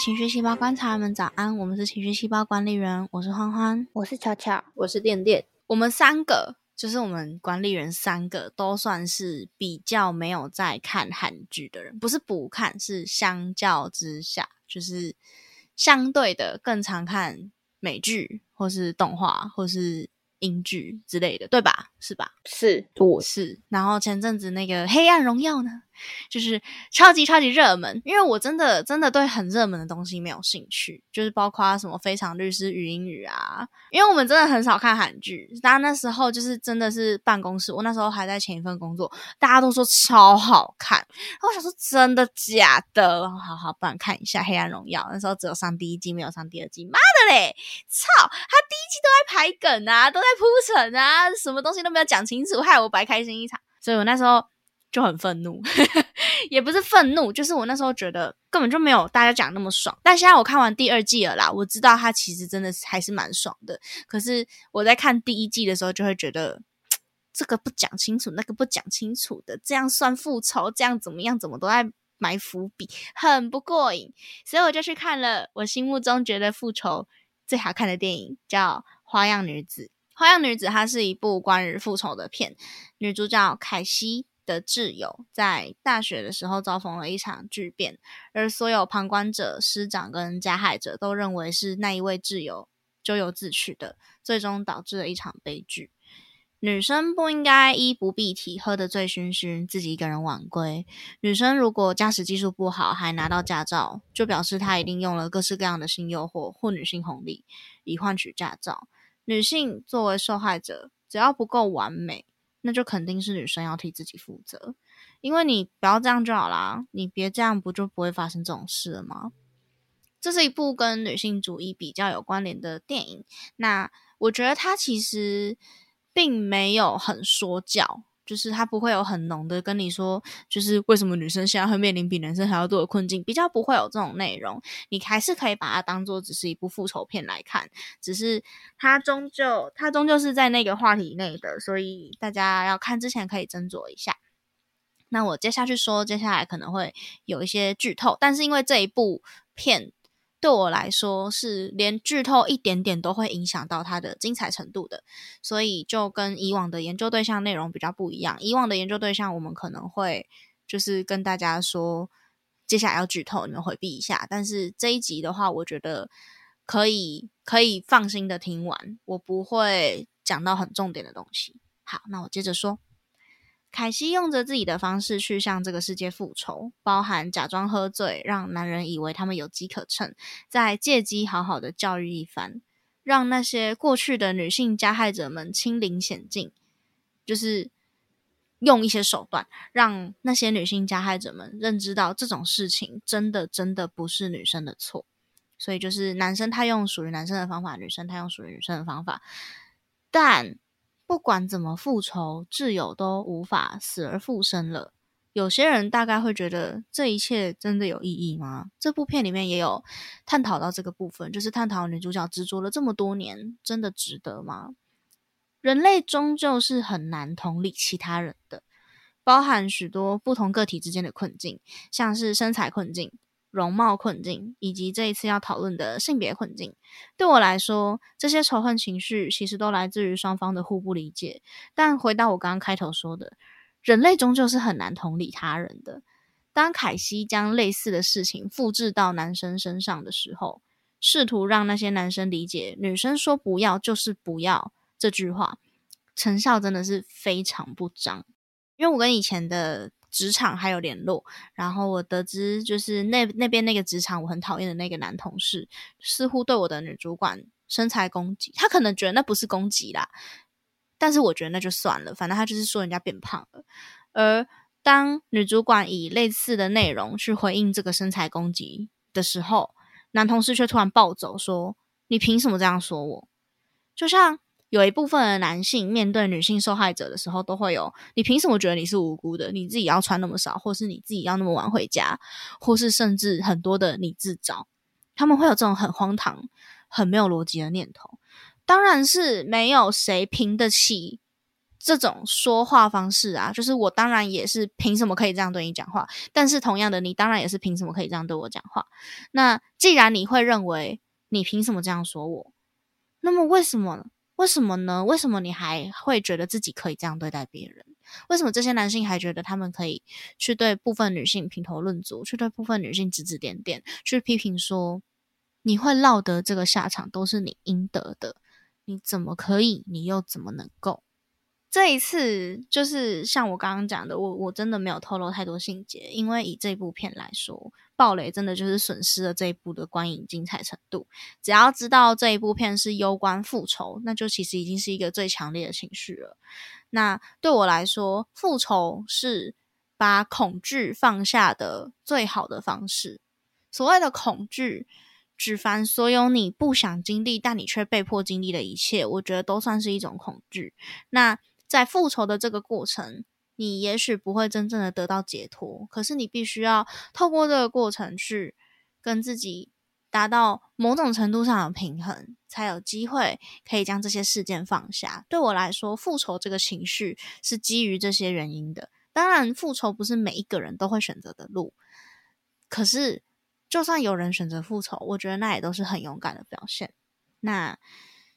情绪细胞观察们，早安！我们是情绪细胞管理员，我是欢欢，我是巧巧，我是电电。我们三个就是我们管理员三个都算是比较没有在看韩剧的人，不是不看，是相较之下，就是相对的更常看美剧或是动画或是。英剧之类的，对吧？是吧？是，我是。然后前阵子那个《黑暗荣耀》呢，就是超级超级热门。因为我真的真的对很热门的东西没有兴趣，就是包括什么《非常律师语英语》啊。因为我们真的很少看韩剧，大家那时候就是真的是办公室，我那时候还在前一份工作，大家都说超好看。然后我想说真的假的？好好，不然看一下《黑暗荣耀》。那时候只有上第一季，没有上第二季。妈的嘞！操，他第一季都在排梗啊，都在。铺陈啊，什么东西都没有讲清楚，害我白开心一场。所以我那时候就很愤怒，也不是愤怒，就是我那时候觉得根本就没有大家讲那么爽。但现在我看完第二季了啦，我知道他其实真的还是蛮爽的。可是我在看第一季的时候，就会觉得 这个不讲清楚，那个不讲清楚的，这样算复仇，这样怎么样，怎么都在埋伏笔，很不过瘾。所以我就去看了我心目中觉得复仇最好看的电影，叫《花样女子》。花样女子，它是一部关于复仇的片。女主角凯西的挚友在大学的时候遭逢了一场巨变，而所有旁观者、师长跟加害者都认为是那一位挚友咎由自取的，最终导致了一场悲剧。女生不应该衣不蔽体，喝得醉醺醺，自己一个人晚归。女生如果驾驶技术不好，还拿到驾照，就表示她一定用了各式各样的性诱惑或女性红利，以换取驾照。女性作为受害者，只要不够完美，那就肯定是女生要替自己负责。因为你不要这样就好啦，你别这样，不就不会发生这种事了吗？这是一部跟女性主义比较有关联的电影。那我觉得它其实并没有很说教。就是他不会有很浓的跟你说，就是为什么女生现在会面临比男生还要多的困境，比较不会有这种内容。你还是可以把它当做只是一部复仇片来看，只是它终究它终究是在那个话题内的，所以大家要看之前可以斟酌一下。那我接下去说，接下来可能会有一些剧透，但是因为这一部片。对我来说，是连剧透一点点都会影响到它的精彩程度的，所以就跟以往的研究对象内容比较不一样。以往的研究对象，我们可能会就是跟大家说，接下来要剧透，你们回避一下。但是这一集的话，我觉得可以可以放心的听完，我不会讲到很重点的东西。好，那我接着说。凯西用着自己的方式去向这个世界复仇，包含假装喝醉，让男人以为他们有机可乘，再借机好好的教育一番，让那些过去的女性加害者们亲临险境，就是用一些手段，让那些女性加害者们认知到这种事情真的真的不是女生的错，所以就是男生他用属于男生的方法，女生他用属于女生的方法，但。不管怎么复仇，挚友都无法死而复生了。有些人大概会觉得这一切真的有意义吗？这部片里面也有探讨到这个部分，就是探讨女主角执着了这么多年，真的值得吗？人类终究是很难同理其他人的，包含许多不同个体之间的困境，像是身材困境。容貌困境，以及这一次要讨论的性别困境，对我来说，这些仇恨情绪其实都来自于双方的互不理解。但回到我刚刚开头说的，人类终究是很难同理他人的。当凯西将类似的事情复制到男生身上的时候，试图让那些男生理解女生说不要就是不要这句话，成效真的是非常不彰。因为我跟以前的。职场还有联络，然后我得知，就是那那边那个职场我很讨厌的那个男同事，似乎对我的女主管身材攻击。他可能觉得那不是攻击啦，但是我觉得那就算了，反正他就是说人家变胖了。而当女主管以类似的内容去回应这个身材攻击的时候，男同事却突然暴走说：“你凭什么这样说我？”就像。有一部分的男性面对女性受害者的时候，都会有你凭什么觉得你是无辜的？你自己要穿那么少，或是你自己要那么晚回家，或是甚至很多的你自找，他们会有这种很荒唐、很没有逻辑的念头。当然是没有谁凭得起这种说话方式啊，就是我当然也是凭什么可以这样对你讲话，但是同样的，你当然也是凭什么可以这样对我讲话。那既然你会认为你凭什么这样说我，那么为什么？为什么呢？为什么你还会觉得自己可以这样对待别人？为什么这些男性还觉得他们可以去对部分女性评头论足，去对部分女性指指点点，去批评说你会落得这个下场都是你应得的？你怎么可以？你又怎么能够？这一次就是像我刚刚讲的，我我真的没有透露太多细节，因为以这部片来说，暴雷真的就是损失了这一部的观影精彩程度。只要知道这一部片是攸关复仇，那就其实已经是一个最强烈的情绪了。那对我来说，复仇是把恐惧放下的最好的方式。所谓的恐惧，指凡所有你不想经历但你却被迫经历的一切，我觉得都算是一种恐惧。那在复仇的这个过程，你也许不会真正的得到解脱，可是你必须要透过这个过程去跟自己达到某种程度上的平衡，才有机会可以将这些事件放下。对我来说，复仇这个情绪是基于这些原因的。当然，复仇不是每一个人都会选择的路，可是就算有人选择复仇，我觉得那也都是很勇敢的表现。那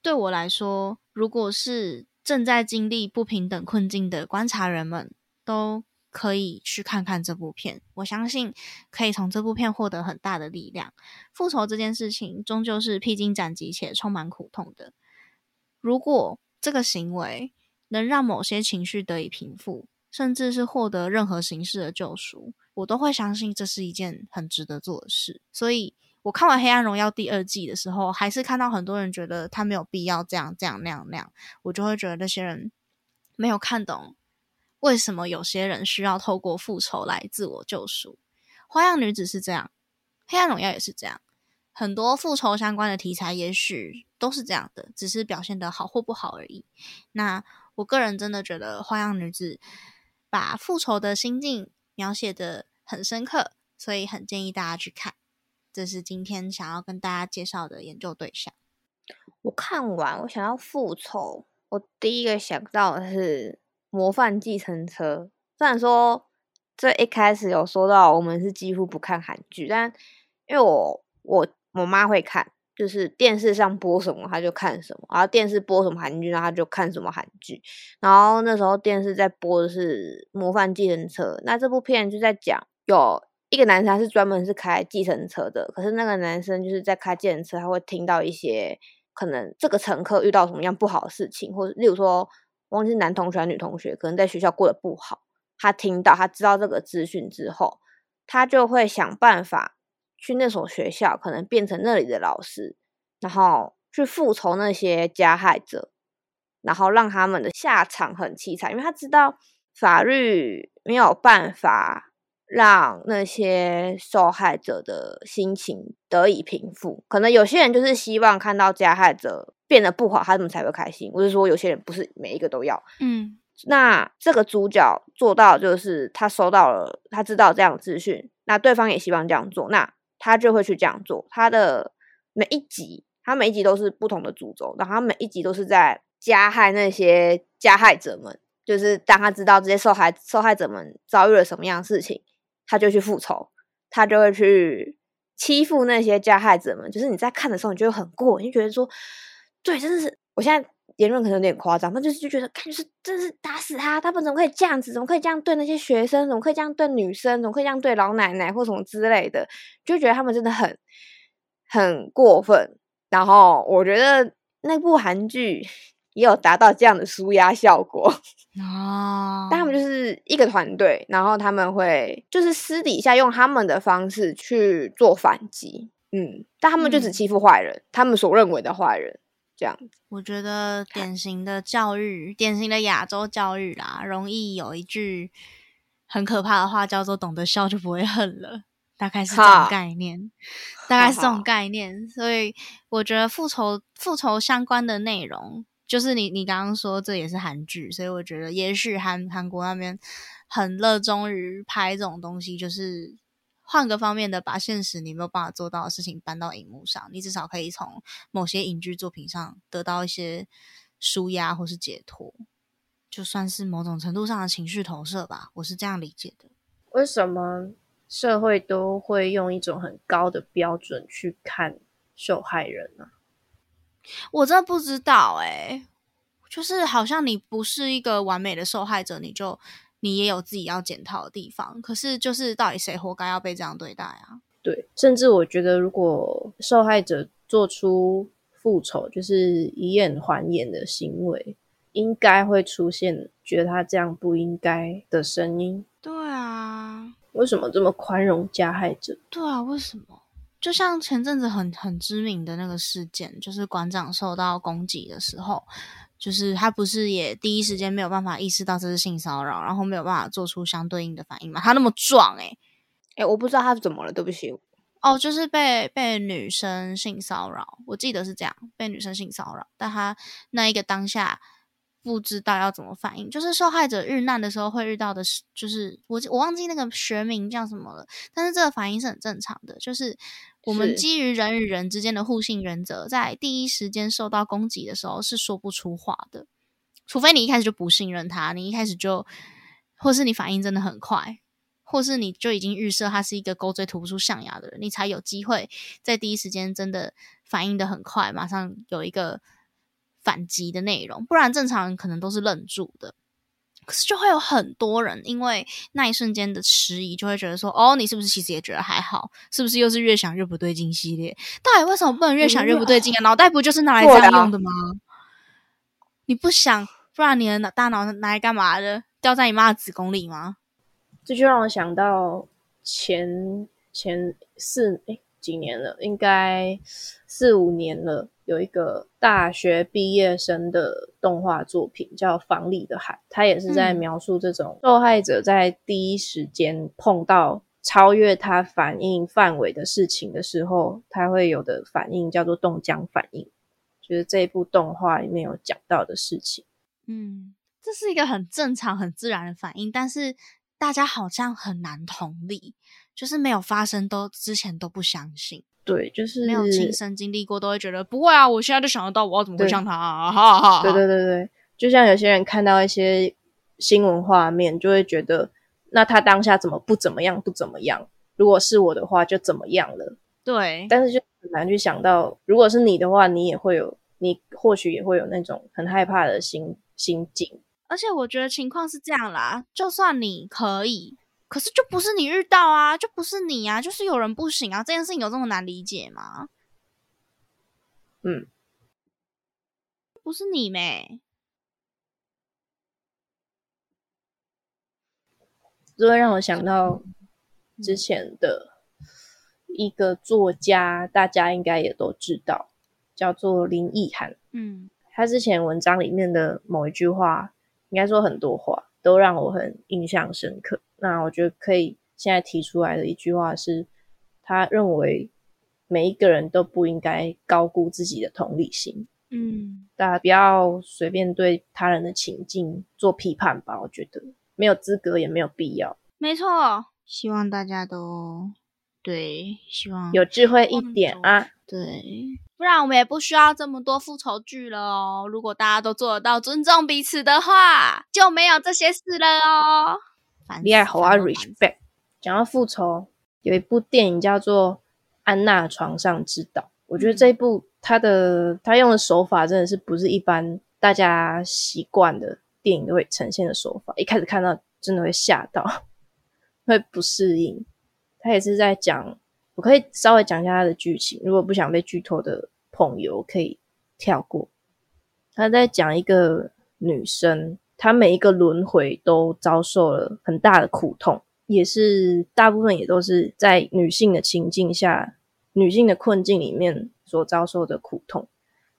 对我来说，如果是正在经历不平等困境的观察人们都可以去看看这部片，我相信可以从这部片获得很大的力量。复仇这件事情终究是披荆斩棘且充满苦痛的。如果这个行为能让某些情绪得以平复，甚至是获得任何形式的救赎，我都会相信这是一件很值得做的事。所以。我看完《黑暗荣耀》第二季的时候，还是看到很多人觉得他没有必要这样、这样、那样、那样，我就会觉得那些人没有看懂为什么有些人需要透过复仇来自我救赎。花样女子是这样，《黑暗荣耀》也是这样，很多复仇相关的题材也许都是这样的，只是表现的好或不好而已。那我个人真的觉得《花样女子》把复仇的心境描写的很深刻，所以很建议大家去看。这是今天想要跟大家介绍的研究对象。我看完，我想要复仇，我第一个想到的是《模范继承车》。虽然说这一开始有说到我们是几乎不看韩剧，但因为我我我妈会看，就是电视上播什么她就看什么，然后电视播什么韩剧，然后她就看什么韩剧。然后那时候电视在播的是《模范继承车》，那这部片就在讲有。一个男生他是专门是开计程车的，可是那个男生就是在开计程车，他会听到一些可能这个乘客遇到什么样不好的事情，或者例如说忘记男同学还是女同学，可能在学校过得不好，他听到他知道这个资讯之后，他就会想办法去那所学校，可能变成那里的老师，然后去复仇那些加害者，然后让他们的下场很凄惨，因为他知道法律没有办法。让那些受害者的心情得以平复。可能有些人就是希望看到加害者变得不好，他们才会开心。我是说，有些人不是每一个都要。嗯，那这个主角做到就是他收到了，他知道这样的资讯，那对方也希望这样做，那他就会去这样做。他的每一集，他每一集都是不同的主轴，然后他每一集都是在加害那些加害者们。就是当他知道这些受害受害者们遭遇了什么样的事情。他就去复仇，他就会去欺负那些加害者们。就是你在看的时候，你就会很过，你就觉得说，对，真的是。我现在言论可能有点夸张，但就是就觉得，看就是真是打死他，他们怎么可以这样子？怎么可以这样对那些学生？怎么可以这样对女生？怎么可以这样对老奶奶或什么之类的？就觉得他们真的很很过分。然后我觉得那部韩剧。也有达到这样的舒压效果 哦，但他们就是一个团队，然后他们会就是私底下用他们的方式去做反击，嗯，但他们就只欺负坏人，他们所认为的坏人这样子。我觉得典型的教育，典型的亚洲教育啦，容易有一句很可怕的话，叫做“懂得笑就不会恨了”，大概是这种概念，大概是这种概念。所以我觉得复仇复仇相关的内容。就是你，你刚刚说这也是韩剧，所以我觉得也许韩韩国那边很热衷于拍这种东西，就是换个方面的把现实你没有办法做到的事情搬到荧幕上，你至少可以从某些影剧作品上得到一些舒压或是解脱。就算是某种程度上的情绪投射吧，我是这样理解的。为什么社会都会用一种很高的标准去看受害人呢？我真的不知道哎，就是好像你不是一个完美的受害者，你就你也有自己要检讨的地方。可是就是到底谁活该要被这样对待啊？对，甚至我觉得，如果受害者做出复仇，就是以眼还眼的行为，应该会出现觉得他这样不应该的声音。对啊，为什么这么宽容加害者？对啊，为什么？就像前阵子很很知名的那个事件，就是馆长受到攻击的时候，就是他不是也第一时间没有办法意识到这是性骚扰，然后没有办法做出相对应的反应嘛？他那么壮，诶哎，我不知道他是怎么了，对不起。哦，就是被被女生性骚扰，我记得是这样，被女生性骚扰，但他那一个当下不知道要怎么反应，就是受害者遇难的时候会遇到的是，就是我我忘记那个学名叫什么了，但是这个反应是很正常的，就是我们基于人与人之间的互信原则，在第一时间受到攻击的时候是说不出话的，除非你一开始就不信任他，你一开始就，或是你反应真的很快。或是你就已经预设他是一个勾嘴吐不出象牙的人，你才有机会在第一时间真的反应的很快，马上有一个反击的内容。不然正常人可能都是愣住的。可是就会有很多人因为那一瞬间的迟疑，就会觉得说：“哦，你是不是其实也觉得还好？是不是又是越想越不对劲系列？到底为什么不能越想越不对劲啊？脑袋不就是拿来这样用的吗？你不想，不然你的脑大脑拿来干嘛的？掉在你妈的子宫里吗？”这就让我想到前前四哎几年了，应该四五年了，有一个大学毕业生的动画作品叫《房里的海》，他也是在描述这种受害者在第一时间碰到超越他反应范围的事情的时候，他会有的反应叫做冻僵反应，就是这一部动画里面有讲到的事情。嗯，这是一个很正常、很自然的反应，但是。大家好像很难同理，就是没有发生都之前都不相信，对，就是没有亲身经历过都会觉得不会啊，我现在就想得到我要怎么会像他，啊哈哈。对对对对，就像有些人看到一些新闻画面，就会觉得那他当下怎么不怎么样不怎么样？如果是我的话就怎么样了？对，但是就很难去想到，如果是你的话，你也会有，你或许也会有那种很害怕的心心境。而且我觉得情况是这样啦，就算你可以，可是就不是你遇到啊，就不是你啊，就是有人不行啊，这件事情有这么难理解吗？嗯，不是你没，这会让我想到之前的一个作家，大家应该也都知道，叫做林奕涵。嗯，他之前文章里面的某一句话。应该说很多话都让我很印象深刻。那我觉得可以现在提出来的一句话是，他认为每一个人都不应该高估自己的同理心。嗯，大家不要随便对他人的情境做批判吧。我觉得没有资格，也没有必要。没错，希望大家都对，希望有智慧一点啊。对。不然我们也不需要这么多复仇剧了哦。如果大家都做得到尊重彼此的话，就没有这些事了哦。厉害，好啊，respect。讲到复仇，有一部电影叫做《安娜床上之岛》，我觉得这一部它的它用的手法真的是不是一般大家习惯的电影都会呈现的手法。一开始看到真的会吓到，会不适应。他也是在讲。我可以稍微讲一下它的剧情，如果不想被剧透的朋友可以跳过。他在讲一个女生，她每一个轮回都遭受了很大的苦痛，也是大部分也都是在女性的情境下、女性的困境里面所遭受的苦痛。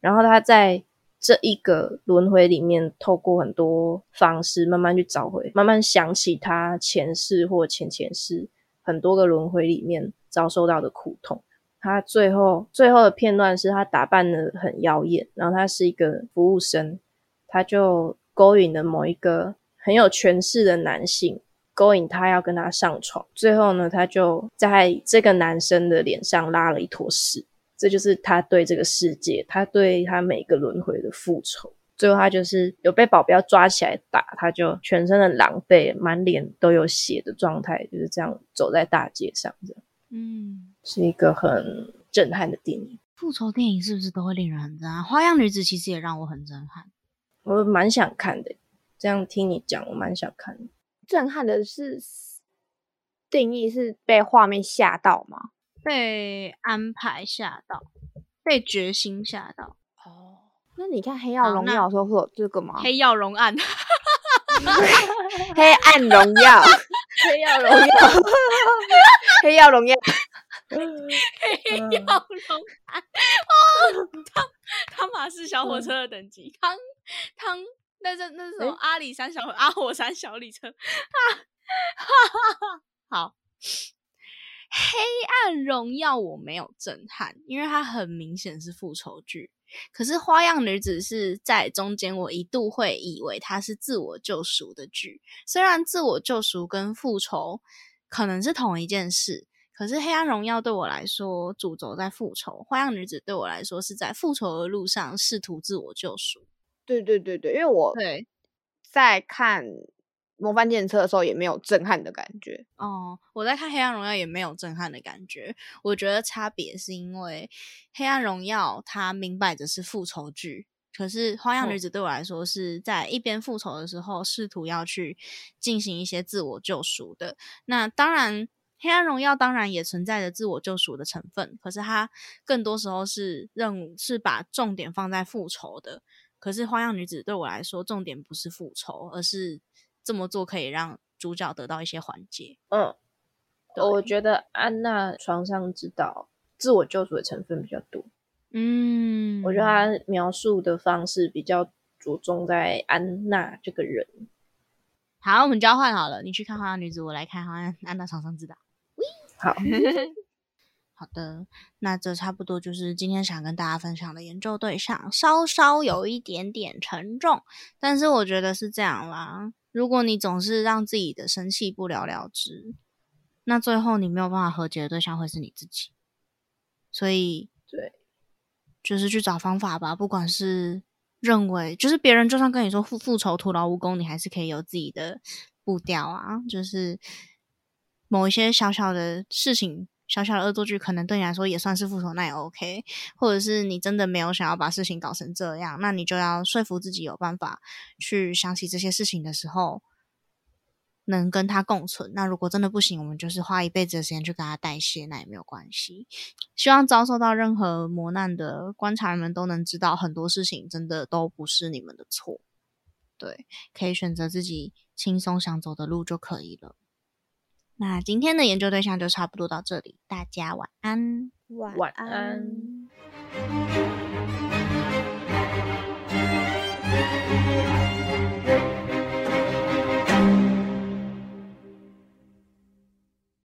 然后她在这一个轮回里面，透过很多方式慢慢去找回，慢慢想起她前世或前前世很多个轮回里面。遭受到的苦痛，他最后最后的片段是他打扮的很妖艳，然后他是一个服务生，他就勾引了某一个很有权势的男性，勾引他要跟他上床，最后呢，他就在这个男生的脸上拉了一坨屎，这就是他对这个世界，他对他每个轮回的复仇。最后他就是有被保镖抓起来打，他就全身的狼狈，满脸都有血的状态，就是这样走在大街上，这样，嗯，是一个很震撼的电影。复仇电影是不是都会令人很震撼？花样女子其实也让我很震撼。我蛮想看的，这样听你讲，我蛮想看的。震撼的是定义是被画面吓到吗？被安排吓到，被决心吓到。哦，那你看《黑曜荣耀》的时候会有这个吗？黑曜荣暗，黑暗荣耀，黑曜荣耀，黑曜荣耀，黑曜荣暗。哦，汤汤马是小火车的等级，汤汤，那是那是什么？阿里山小阿火山小火车。好。黑暗荣耀我没有震撼，因为它很明显是复仇剧。可是花样女子是在中间，我一度会以为它是自我救赎的剧。虽然自我救赎跟复仇可能是同一件事，可是黑暗荣耀对我来说主轴在复仇，花样女子对我来说是在复仇的路上试图自我救赎。对对对对，因为我对在看。模范电车的时候也没有震撼的感觉哦，我在看《黑暗荣耀》也没有震撼的感觉。我觉得差别是因为《黑暗荣耀》它明摆着是复仇剧，可是《花样女子》对我来说是在一边复仇的时候试图要去进行一些自我救赎的。那当然，《黑暗荣耀》当然也存在着自我救赎的成分，可是它更多时候是认是把重点放在复仇的。可是《花样女子》对我来说，重点不是复仇，而是。这么做可以让主角得到一些缓解。嗯，我觉得安娜床上知道自我救赎的成分比较多。嗯，我觉得他描述的方式比较着重在安娜这个人。好，我们交换好了，你去看花样女子，我来看安安娜床上知道。好。好的，那这差不多就是今天想跟大家分享的研究对象，稍稍有一点点沉重，但是我觉得是这样啦。如果你总是让自己的生气不了了之，那最后你没有办法和解的对象会是你自己。所以，对，就是去找方法吧。不管是认为，就是别人就算跟你说复复仇徒劳无功，你还是可以有自己的步调啊。就是某一些小小的事情。小小的恶作剧可能对你来说也算是复仇，那也 OK。或者是你真的没有想要把事情搞成这样，那你就要说服自己有办法去想起这些事情的时候，能跟他共存。那如果真的不行，我们就是花一辈子的时间去跟他代谢，那也没有关系。希望遭受到任何磨难的观察人们都能知道，很多事情真的都不是你们的错。对，可以选择自己轻松想走的路就可以了。那今天的研究对象就差不多到这里大家晚安。晚安。